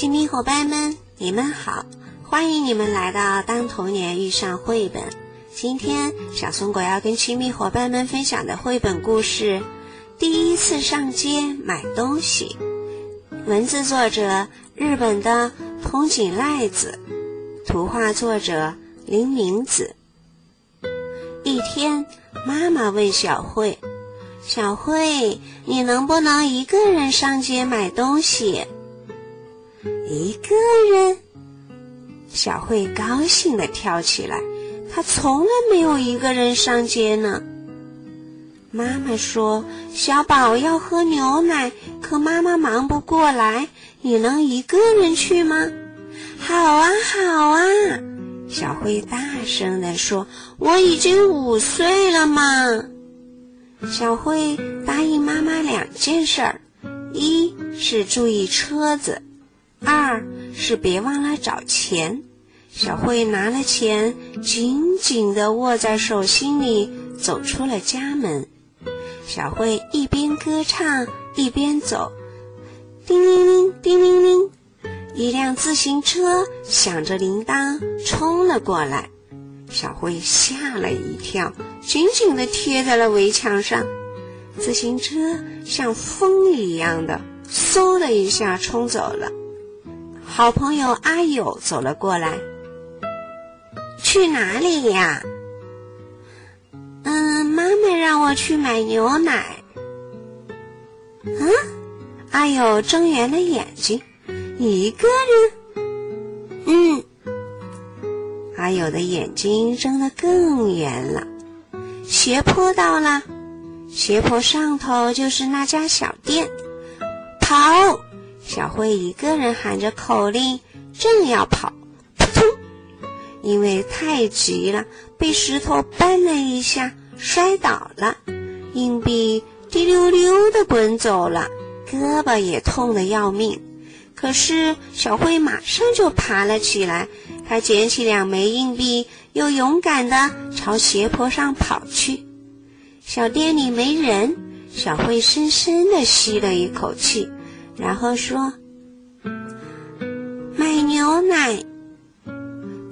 亲密伙伴们，你们好！欢迎你们来到《当童年遇上绘本》。今天，小松果要跟亲密伙伴们分享的绘本故事《第一次上街买东西》。文字作者日本的通井赖子，图画作者林明子。一天，妈妈问小慧：“小慧，你能不能一个人上街买东西？”一个人，小慧高兴地跳起来。她从来没有一个人上街呢。妈妈说：“小宝要喝牛奶，可妈妈忙不过来，你能一个人去吗？”“好啊，好啊！”小慧大声地说：“我已经五岁了嘛。”小慧答应妈妈两件事儿：一是注意车子。二是别忘了找钱。小慧拿了钱，紧紧地握在手心里，走出了家门。小慧一边歌唱一边走，叮铃铃，叮铃铃，一辆自行车响着铃铛冲了过来。小慧吓了一跳，紧紧地贴在了围墙上。自行车像风一样的，嗖的一下冲走了。好朋友阿友走了过来。去哪里呀？嗯，妈妈让我去买牛奶。嗯，阿友睁圆了眼睛，一个人。嗯，阿友的眼睛睁得更圆了。斜坡到了，斜坡上头就是那家小店。跑！小慧一个人喊着口令，正要跑，扑通！因为太急了，被石头绊了一下，摔倒了，硬币滴溜溜的滚走了，胳膊也痛得要命。可是小慧马上就爬了起来，她捡起两枚硬币，又勇敢地朝斜坡上跑去。小店里没人，小慧深深地吸了一口气。然后说：“买牛奶。”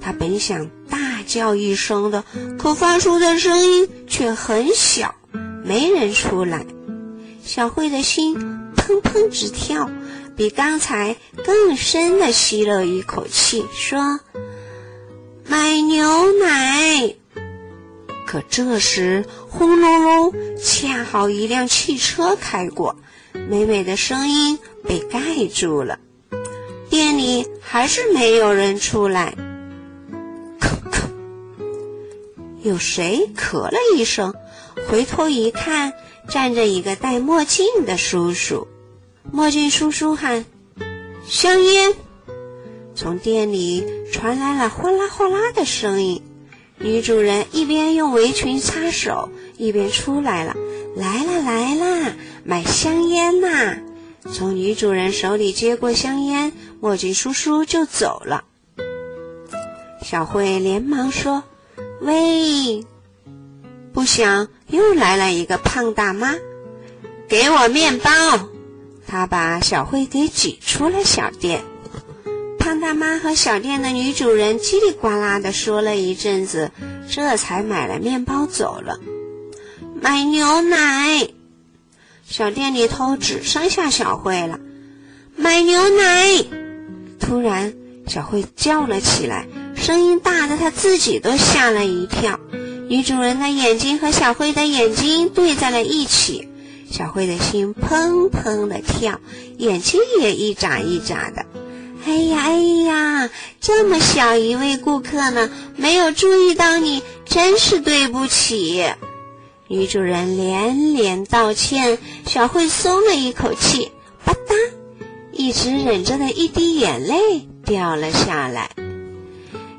他本想大叫一声的，可发出的声音却很小，没人出来。小慧的心砰砰直跳，比刚才更深的吸了一口气，说：“买牛奶。”可这时，轰隆隆，恰好一辆汽车开过，美美的声音。被盖住了，店里还是没有人出来。咳咳，有谁咳了一声？回头一看，站着一个戴墨镜的叔叔。墨镜叔叔喊：“香烟！”从店里传来了哗啦哗啦的声音。女主人一边用围裙擦手，一边出来了：“来啦来啦，买香烟呐！”从女主人手里接过香烟，墨镜叔叔就走了。小慧连忙说：“喂！”不想又来了一个胖大妈，给我面包。她把小慧给挤出了小店。胖大妈和小店的女主人叽里呱啦的说了一阵子，这才买了面包走了。买牛奶。小店里头只剩下小慧了，买牛奶！突然，小慧叫了起来，声音大的她自己都吓了一跳。女主人的眼睛和小慧的眼睛对在了一起，小慧的心砰砰的跳，眼睛也一眨一眨的。哎呀哎呀，这么小一位顾客呢，没有注意到你，真是对不起。女主人连连道歉，小慧松了一口气。吧嗒，一直忍着的一滴眼泪掉了下来。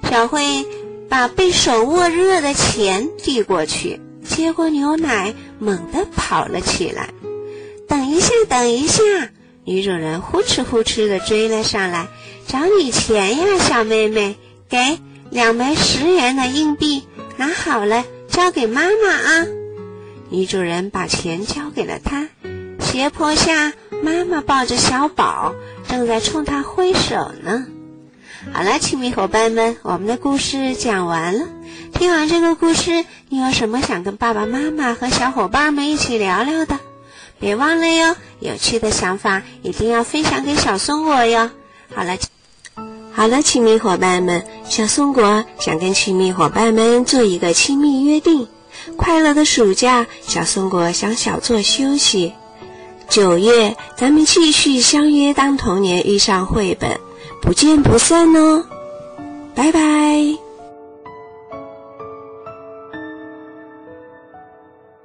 小慧把被手握热的钱递过去，接过牛奶，猛地跑了起来。等一下，等一下！女主人呼哧呼哧地追了上来，找你钱呀，小妹妹，给两枚十元的硬币，拿好了，交给妈妈啊。女主人把钱交给了他。斜坡下妈妈抱着小宝，正在冲他挥手呢。好了，亲密伙伴们，我们的故事讲完了。听完这个故事，你有什么想跟爸爸妈妈和小伙伴们一起聊聊的？别忘了哟，有趣的想法一定要分享给小松果哟。好了，好了，亲密伙伴们，小松果想跟亲密伙伴们做一个亲密约定：快乐的暑假，小松果想小坐休息。九月，咱们继续相约，当童年遇上绘本，不见不散哦！拜拜。